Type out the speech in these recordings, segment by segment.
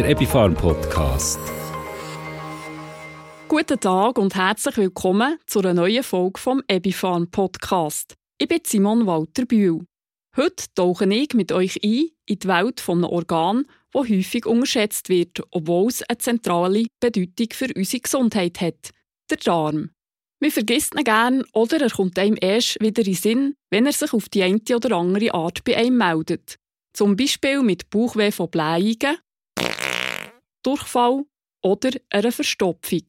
der Epifarm Podcast. Guten Tag und herzlich willkommen zu einer neuen Folge vom Epifarm Podcast. Ich bin Simon Walter Bühl. Heute tauche ich mit euch ein in die Welt von einem Organ, das häufig unterschätzt wird, obwohl es eine zentrale Bedeutung für unsere Gesundheit hat: der Darm. Man vergisst ihn gern oder er kommt einem erst wieder in Sinn, wenn er sich auf die eine oder andere Art bei einem meldet. Zum Beispiel mit Bauchweh von Blähungen, Durchfall oder einer Verstopfung.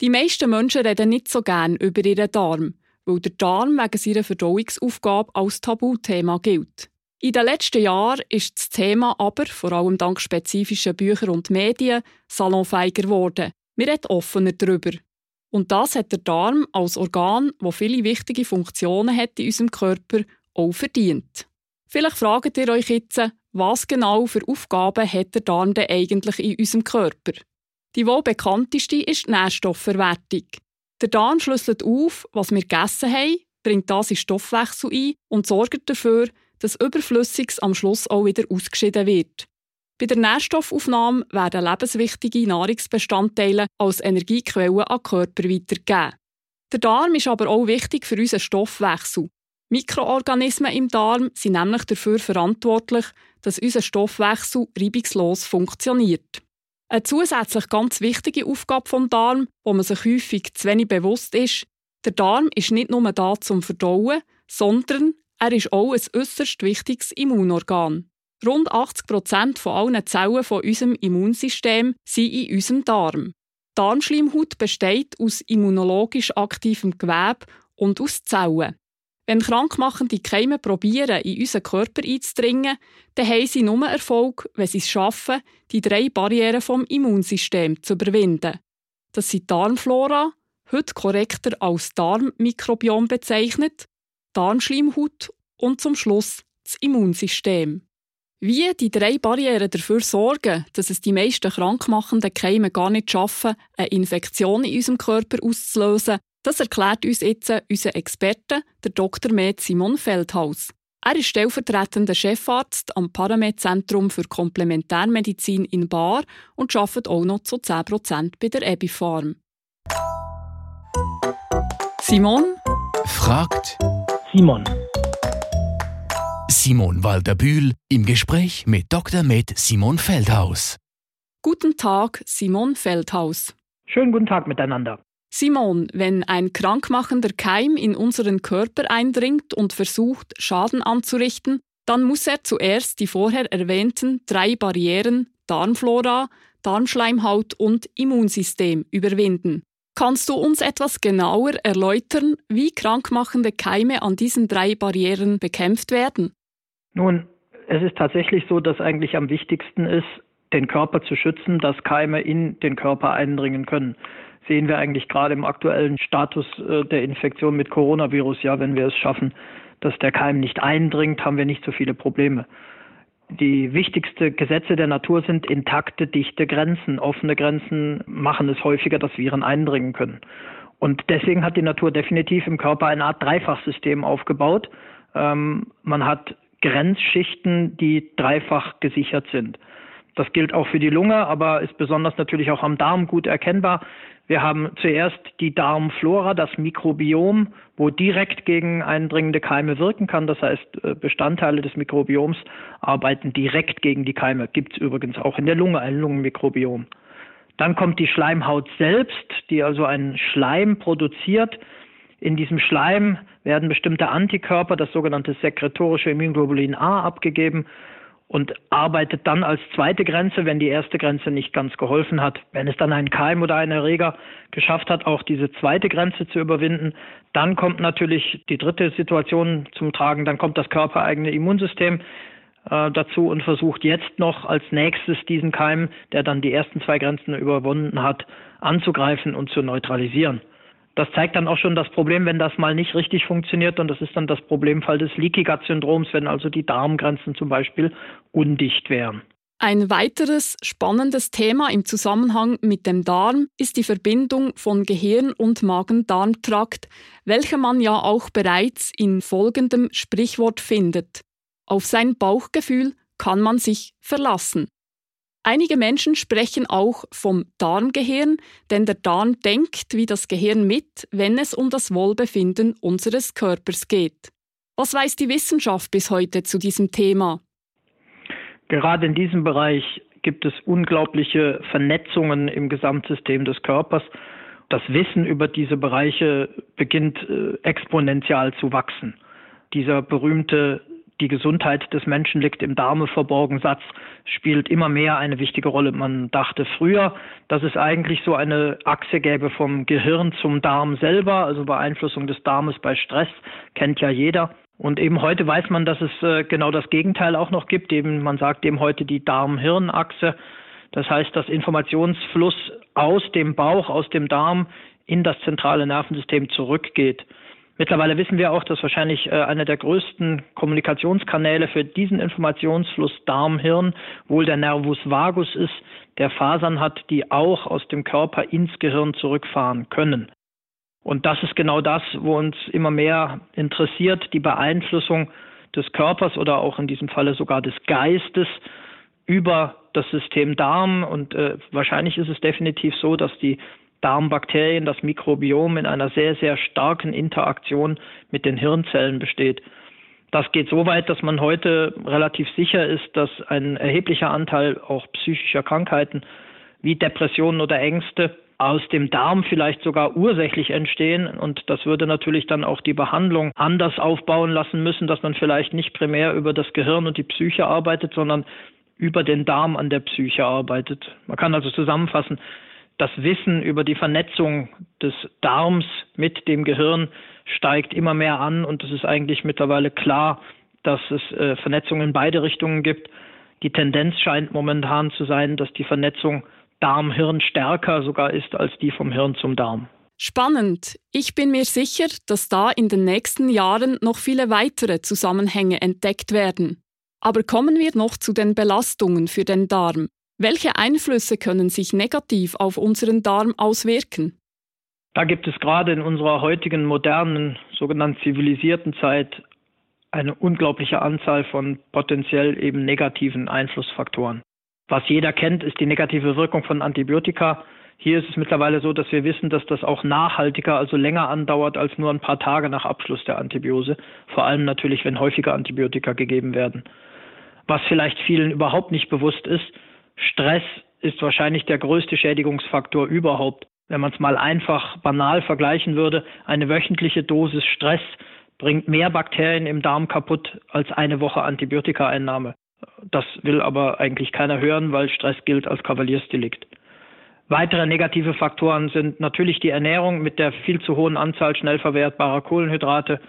Die meisten Menschen reden nicht so gern über ihren Darm, weil der Darm wegen seiner Verdauungsaufgabe als Tabuthema gilt. In den letzten Jahren ist das Thema aber, vor allem dank spezifischer Bücher und Medien, salonfeiger geworden. Wir reden offener darüber. Und das hat der Darm als Organ, das viele wichtige Funktionen hat in unserem Körper, auch verdient. Vielleicht fragt ihr euch jetzt, was genau für Aufgaben hat der Darm denn eigentlich in unserem Körper? Die wohl bekannteste ist die Nährstoffverwertung. Der Darm schlüsselt auf, was wir gegessen haben, bringt das in Stoffwechsel ein und sorgt dafür, dass Überflüssiges am Schluss auch wieder ausgeschieden wird. Bei der Nährstoffaufnahme werden lebenswichtige Nahrungsbestandteile als Energiequelle an den Körper weitergegeben. Der Darm ist aber auch wichtig für unseren Stoffwechsel. Mikroorganismen im Darm sind nämlich dafür verantwortlich, dass unser Stoffwechsel reibungslos funktioniert. Eine zusätzlich ganz wichtige Aufgabe vom Darm, wo man sich häufig zu wenig bewusst ist, der Darm ist nicht nur da zum Verdauen, sondern er ist auch ein äußerst wichtiges Immunorgan. Rund 80 Prozent von allen Zellen von unserem Immunsystem sind in unserem Darm. Die Darmschleimhaut besteht aus immunologisch aktivem Gewebe und aus Zellen. Wenn krankmachende Keime probieren, in unseren Körper einzudringen, dann haben sie nur Erfolg, wenn sie es schaffen, die drei Barrieren vom Immunsystem zu überwinden. Das sind Darmflora, heute korrekter als Darmmikrobiom bezeichnet, Darmschleimhaut und zum Schluss das Immunsystem. Wie die drei Barrieren dafür sorgen, dass es die meisten krankmachenden Keime gar nicht schaffen, eine Infektion in unserem Körper auszulösen, das erklärt uns jetzt unser Experte, der Dr. Med Simon Feldhaus. Er ist stellvertretender Chefarzt am Paramed-Zentrum für Komplementärmedizin in Bar und arbeitet auch noch zu 10% bei der Ebifarm. Simon fragt Simon. Simon Walter-Bühl im Gespräch mit Dr. Med Simon Feldhaus. Guten Tag, Simon Feldhaus. Schönen guten Tag miteinander. Simon, wenn ein krankmachender Keim in unseren Körper eindringt und versucht, Schaden anzurichten, dann muss er zuerst die vorher erwähnten drei Barrieren Darmflora, Darmschleimhaut und Immunsystem überwinden. Kannst du uns etwas genauer erläutern, wie krankmachende Keime an diesen drei Barrieren bekämpft werden? Nun, es ist tatsächlich so, dass eigentlich am wichtigsten ist, den Körper zu schützen, dass Keime in den Körper eindringen können. Sehen wir eigentlich gerade im aktuellen Status äh, der Infektion mit Coronavirus, ja, wenn wir es schaffen, dass der Keim nicht eindringt, haben wir nicht so viele Probleme. Die wichtigsten Gesetze der Natur sind intakte, dichte Grenzen. Offene Grenzen machen es häufiger, dass Viren eindringen können. Und deswegen hat die Natur definitiv im Körper eine Art Dreifachsystem aufgebaut. Ähm, man hat Grenzschichten, die dreifach gesichert sind. Das gilt auch für die Lunge, aber ist besonders natürlich auch am Darm gut erkennbar. Wir haben zuerst die Darmflora, das Mikrobiom, wo direkt gegen eindringende Keime wirken kann. Das heißt, äh, Bestandteile des Mikrobioms arbeiten direkt gegen die Keime. Gibt es übrigens auch in der Lunge ein Lungenmikrobiom. Dann kommt die Schleimhaut selbst, die also einen Schleim produziert, in diesem Schleim werden bestimmte Antikörper, das sogenannte sekretorische Immunglobulin A, abgegeben und arbeitet dann als zweite Grenze, wenn die erste Grenze nicht ganz geholfen hat. Wenn es dann ein Keim oder ein Erreger geschafft hat, auch diese zweite Grenze zu überwinden, dann kommt natürlich die dritte Situation zum Tragen, dann kommt das körpereigene Immunsystem äh, dazu und versucht jetzt noch als nächstes diesen Keim, der dann die ersten zwei Grenzen überwunden hat, anzugreifen und zu neutralisieren das zeigt dann auch schon das Problem, wenn das mal nicht richtig funktioniert. Und das ist dann das Problemfall des Leaky Gut Syndroms, wenn also die Darmgrenzen zum Beispiel undicht wären. Ein weiteres spannendes Thema im Zusammenhang mit dem Darm ist die Verbindung von Gehirn und Magen-Darm-Trakt, welche man ja auch bereits in folgendem Sprichwort findet. Auf sein Bauchgefühl kann man sich verlassen. Einige Menschen sprechen auch vom Darmgehirn, denn der Darm denkt wie das Gehirn mit, wenn es um das Wohlbefinden unseres Körpers geht. Was weiß die Wissenschaft bis heute zu diesem Thema? Gerade in diesem Bereich gibt es unglaubliche Vernetzungen im Gesamtsystem des Körpers. Das Wissen über diese Bereiche beginnt äh, exponentiell zu wachsen. Dieser berühmte die Gesundheit des Menschen liegt im Darme verborgen Satz spielt immer mehr eine wichtige Rolle. Man dachte früher, dass es eigentlich so eine Achse gäbe vom Gehirn zum Darm selber, also Beeinflussung des Darmes bei Stress, kennt ja jeder. Und eben heute weiß man, dass es äh, genau das Gegenteil auch noch gibt. Eben, man sagt eben heute die Darm-Hirn-Achse. Das heißt, dass Informationsfluss aus dem Bauch, aus dem Darm in das zentrale Nervensystem zurückgeht. Mittlerweile wissen wir auch, dass wahrscheinlich äh, einer der größten Kommunikationskanäle für diesen Informationsfluss Darm-Hirn wohl der Nervus vagus ist, der Fasern hat, die auch aus dem Körper ins Gehirn zurückfahren können. Und das ist genau das, wo uns immer mehr interessiert, die Beeinflussung des Körpers oder auch in diesem Falle sogar des Geistes über das System Darm. Und äh, wahrscheinlich ist es definitiv so, dass die Darmbakterien, das Mikrobiom in einer sehr, sehr starken Interaktion mit den Hirnzellen besteht. Das geht so weit, dass man heute relativ sicher ist, dass ein erheblicher Anteil auch psychischer Krankheiten wie Depressionen oder Ängste aus dem Darm vielleicht sogar ursächlich entstehen. Und das würde natürlich dann auch die Behandlung anders aufbauen lassen müssen, dass man vielleicht nicht primär über das Gehirn und die Psyche arbeitet, sondern über den Darm an der Psyche arbeitet. Man kann also zusammenfassen, das Wissen über die Vernetzung des Darms mit dem Gehirn steigt immer mehr an und es ist eigentlich mittlerweile klar, dass es äh, Vernetzungen in beide Richtungen gibt. Die Tendenz scheint momentan zu sein, dass die Vernetzung Darm-Hirn stärker sogar ist als die vom Hirn zum Darm. Spannend. Ich bin mir sicher, dass da in den nächsten Jahren noch viele weitere Zusammenhänge entdeckt werden. Aber kommen wir noch zu den Belastungen für den Darm. Welche Einflüsse können sich negativ auf unseren Darm auswirken? Da gibt es gerade in unserer heutigen modernen, sogenannten zivilisierten Zeit eine unglaubliche Anzahl von potenziell eben negativen Einflussfaktoren. Was jeder kennt, ist die negative Wirkung von Antibiotika. Hier ist es mittlerweile so, dass wir wissen, dass das auch nachhaltiger, also länger andauert als nur ein paar Tage nach Abschluss der Antibiose. Vor allem natürlich, wenn häufiger Antibiotika gegeben werden. Was vielleicht vielen überhaupt nicht bewusst ist, Stress ist wahrscheinlich der größte Schädigungsfaktor überhaupt. Wenn man es mal einfach banal vergleichen würde, eine wöchentliche Dosis Stress bringt mehr Bakterien im Darm kaputt als eine Woche Antibiotikaeinnahme. Das will aber eigentlich keiner hören, weil Stress gilt als Kavaliersdelikt. Weitere negative Faktoren sind natürlich die Ernährung mit der viel zu hohen Anzahl schnell verwertbarer Kohlenhydrate,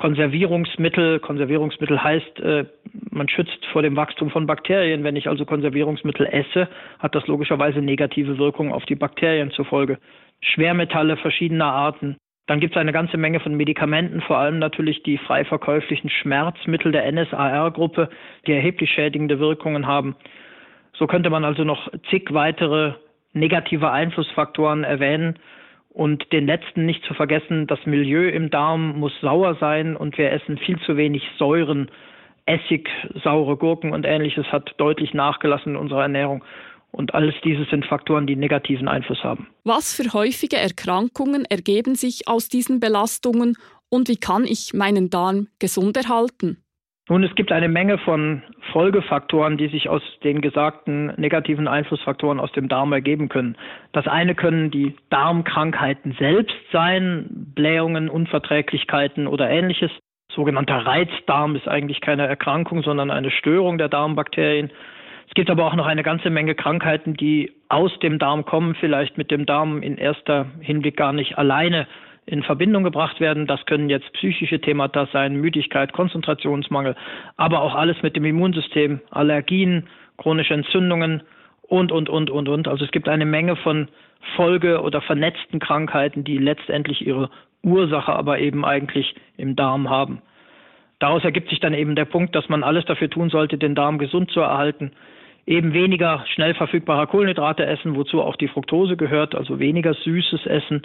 Konservierungsmittel. Konservierungsmittel heißt, äh, man schützt vor dem Wachstum von Bakterien. Wenn ich also Konservierungsmittel esse, hat das logischerweise negative Wirkungen auf die Bakterien zur Folge. Schwermetalle verschiedener Arten, dann gibt es eine ganze Menge von Medikamenten, vor allem natürlich die frei verkäuflichen Schmerzmittel der NSAR-Gruppe, die erheblich schädigende Wirkungen haben. So könnte man also noch zig weitere negative Einflussfaktoren erwähnen. Und den letzten nicht zu vergessen, das Milieu im Darm muss sauer sein und wir essen viel zu wenig Säuren. Essig, saure Gurken und ähnliches hat deutlich nachgelassen in unserer Ernährung. Und alles diese sind Faktoren, die negativen Einfluss haben. Was für häufige Erkrankungen ergeben sich aus diesen Belastungen und wie kann ich meinen Darm gesund erhalten? Nun, es gibt eine Menge von Folgefaktoren, die sich aus den gesagten negativen Einflussfaktoren aus dem Darm ergeben können. Das eine können die Darmkrankheiten selbst sein, Blähungen, Unverträglichkeiten oder ähnliches. Sogenannter Reizdarm ist eigentlich keine Erkrankung, sondern eine Störung der Darmbakterien. Es gibt aber auch noch eine ganze Menge Krankheiten, die aus dem Darm kommen, vielleicht mit dem Darm in erster Hinblick gar nicht alleine in Verbindung gebracht werden. Das können jetzt psychische Themata sein, Müdigkeit, Konzentrationsmangel, aber auch alles mit dem Immunsystem, Allergien, chronische Entzündungen und, und, und, und, und. Also es gibt eine Menge von Folge- oder vernetzten Krankheiten, die letztendlich ihre Ursache aber eben eigentlich im Darm haben. Daraus ergibt sich dann eben der Punkt, dass man alles dafür tun sollte, den Darm gesund zu erhalten, eben weniger schnell verfügbarer Kohlenhydrate essen, wozu auch die Fructose gehört, also weniger süßes Essen,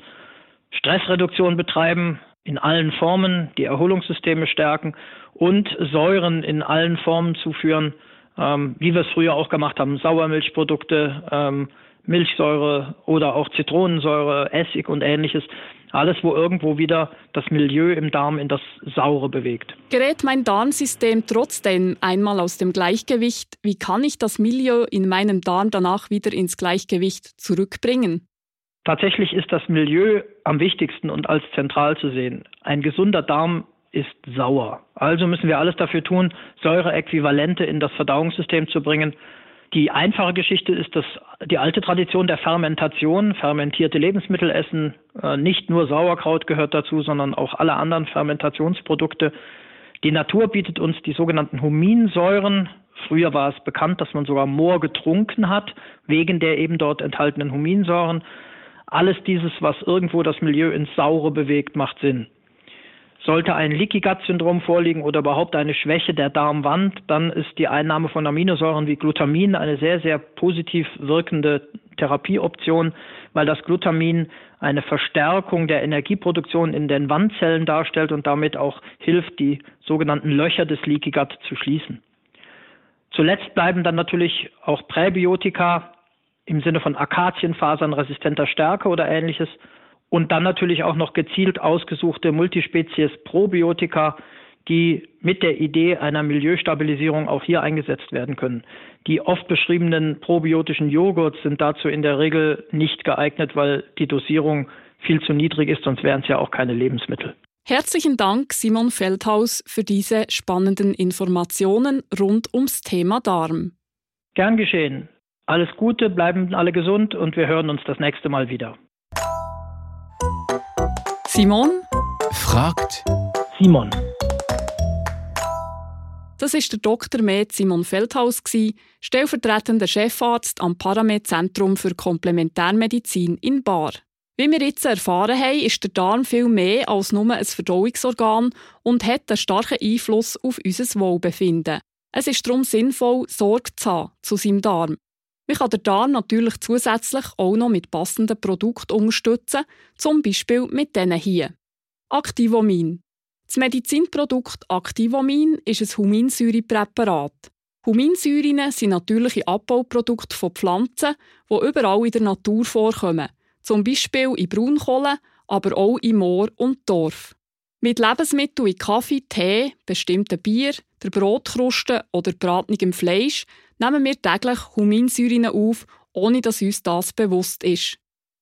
Stressreduktion betreiben in allen Formen, die Erholungssysteme stärken und Säuren in allen Formen zuführen, ähm, wie wir es früher auch gemacht haben, Sauermilchprodukte, ähm, Milchsäure oder auch Zitronensäure, Essig und ähnliches. Alles, wo irgendwo wieder das Milieu im Darm in das Saure bewegt. Gerät mein Darmsystem trotzdem einmal aus dem Gleichgewicht, wie kann ich das Milieu in meinem Darm danach wieder ins Gleichgewicht zurückbringen? Tatsächlich ist das Milieu am wichtigsten und als zentral zu sehen. Ein gesunder Darm ist sauer. Also müssen wir alles dafür tun, Säureäquivalente in das Verdauungssystem zu bringen. Die einfache Geschichte ist, dass die alte Tradition der Fermentation, fermentierte Lebensmittel essen, äh, nicht nur Sauerkraut gehört dazu, sondern auch alle anderen Fermentationsprodukte. Die Natur bietet uns die sogenannten Huminsäuren. Früher war es bekannt, dass man sogar Moor getrunken hat, wegen der eben dort enthaltenen Huminsäuren. Alles dieses, was irgendwo das Milieu ins Saure bewegt, macht Sinn. Sollte ein Leaky Gut Syndrom vorliegen oder überhaupt eine Schwäche der Darmwand, dann ist die Einnahme von Aminosäuren wie Glutamin eine sehr, sehr positiv wirkende Therapieoption, weil das Glutamin eine Verstärkung der Energieproduktion in den Wandzellen darstellt und damit auch hilft, die sogenannten Löcher des Leaky Gut zu schließen. Zuletzt bleiben dann natürlich auch Präbiotika im Sinne von Akazienfasern resistenter Stärke oder ähnliches und dann natürlich auch noch gezielt ausgesuchte Multispezies Probiotika, die mit der Idee einer Milieustabilisierung auch hier eingesetzt werden können. Die oft beschriebenen probiotischen Joghurts sind dazu in der Regel nicht geeignet, weil die Dosierung viel zu niedrig ist, sonst wären es ja auch keine Lebensmittel. Herzlichen Dank, Simon Feldhaus, für diese spannenden Informationen rund ums Thema Darm. Gern geschehen. Alles Gute, bleiben alle gesund und wir hören uns das nächste Mal wieder. Simon fragt Simon. Das ist der Dr. Med Simon Feldhaus, stellvertretender Chefarzt am Paramed Zentrum für Komplementärmedizin in Bar. Wie wir jetzt erfahren haben, ist der Darm viel mehr als nur ein Verdauungsorgan und hat einen starken Einfluss auf unser Wohlbefinden. Es ist darum sinnvoll, Sorge zu haben zu seinem Darm. Man kann den Darm natürlich zusätzlich auch noch mit passenden Produkten unterstützen, zum Beispiel mit diesen hier. Activomin. Das Medizinprodukt Activomin ist ein Huminsäurepräparat. Huminsäuren sind natürliche Abbauprodukte von Pflanzen, die überall in der Natur vorkommen, zum Beispiel in Braunkohle, aber auch in Moor und Dorf. Mit Lebensmitteln wie Kaffee, Tee, bestimmten Bier, der Brotkruste oder bratenigem Fleisch nehmen wir täglich Huminsäuren auf, ohne dass uns das bewusst ist.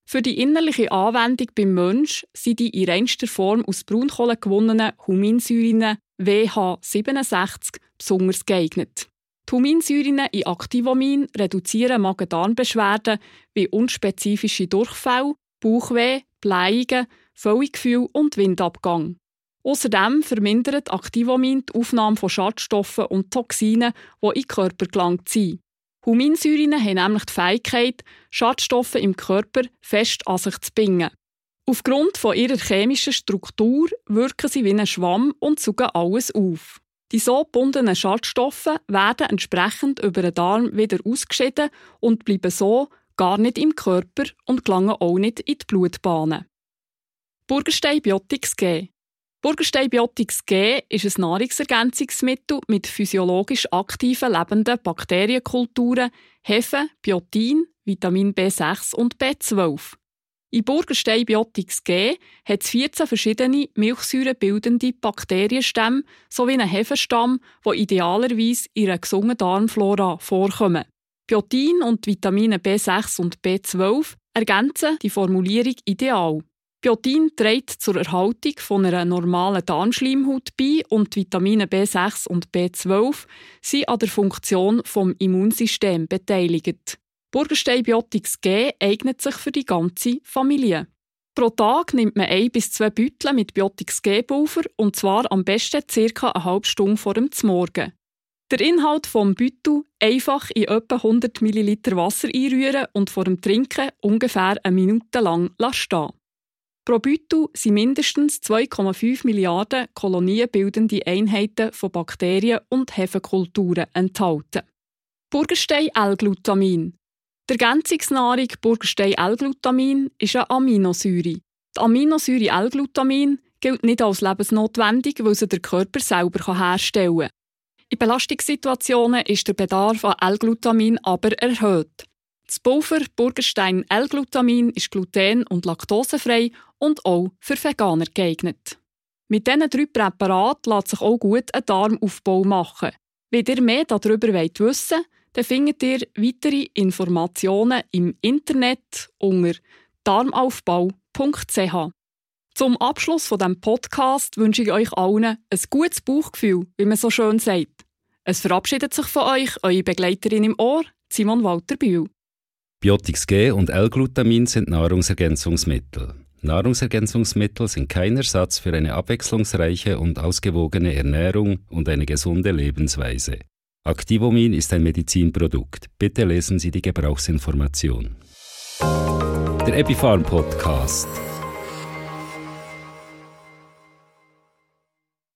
Für die innerliche Anwendung beim Mensch sind die in reinster Form aus Braunkohle gewonnenen Huminsäuren WH67 besonders geeignet. Die Huminsäuren in Activomin reduzieren Magen-Darm-Beschwerden wie unspezifische Durchfälle, Bauchweh, Blähungen, Völlegefühl und Windabgang. Außerdem vermindert Activomin die Aufnahme von Schadstoffen und Toxinen, die in den Körper gelangt sind. Huminsäuren haben nämlich die Fähigkeit, Schadstoffe im Körper fest an sich zu binden. Aufgrund von ihrer chemischen Struktur wirken sie wie ein Schwamm und saugen alles auf. Die so gebundenen Schadstoffe werden entsprechend über den Darm wieder ausgeschieden und bleiben so gar nicht im Körper und gelangen auch nicht in die Blutbahnen. Burgerstein Biotics G Burgerstein Biotics G ist ein Nahrungsergänzungsmittel mit physiologisch aktiven lebenden Bakterienkulturen, Hefe, Biotin, Vitamin B6 und B12. In Burgerstein Biotics G hat es 14 verschiedene milchsäurebildende Bakterienstämme sowie einen Hefestamm, die idealerweise in einer gesunden Darmflora vorkommen. Biotin und Vitamine B6 und B12 ergänzen die Formulierung ideal. Biotin trägt zur Erhaltung von einer normalen Darmschleimhaut bei und Vitamine B6 und B12 sind an der Funktion vom Immunsystem beteiligt. Burgerstein Biotics G eignet sich für die ganze Familie. Pro Tag nimmt man ein bis zwei Beutel mit Biotics G-Pulver und zwar am besten ca. eine halbe Stunde vor dem Morgen. Der Inhalt vom Beutel einfach in etwa 100 ml Wasser einrühren und vor dem Trinken ungefähr eine Minute lang stehen. Pro Beutel sind mindestens 2,5 Milliarden kolonienbildende Einheiten von Bakterien und Hefekulturen enthalten. Burgenstein-L-Glutamin. Die Ergänzungsnahrung Burgenstein-L-Glutamin ist eine Aminosäure. Die Aminosäure L-Glutamin gilt nicht als lebensnotwendig, weil sie der Körper selber herstellen kann. In Belastungssituationen ist der Bedarf an L-Glutamin aber erhöht. Das Pulver Burgerstein L-Glutamin ist gluten- und laktosefrei und auch für Veganer geeignet. Mit diesen drei Präparaten lässt sich auch gut ein Darmaufbau machen. Wenn ihr mehr darüber wissen wollt, dann findet ihr weitere Informationen im Internet unter darmaufbau.ch. Zum Abschluss von dem Podcast wünsche ich euch allen ein gutes Bauchgefühl, wie man so schön sagt. Es verabschiedet sich von euch eure Begleiterin im Ohr, Simon Walter Bühl. Biotix G und L-Glutamin sind Nahrungsergänzungsmittel. Nahrungsergänzungsmittel sind kein Ersatz für eine abwechslungsreiche und ausgewogene Ernährung und eine gesunde Lebensweise. Activomin ist ein Medizinprodukt. Bitte lesen Sie die Gebrauchsinformation. Der Epipharm Podcast.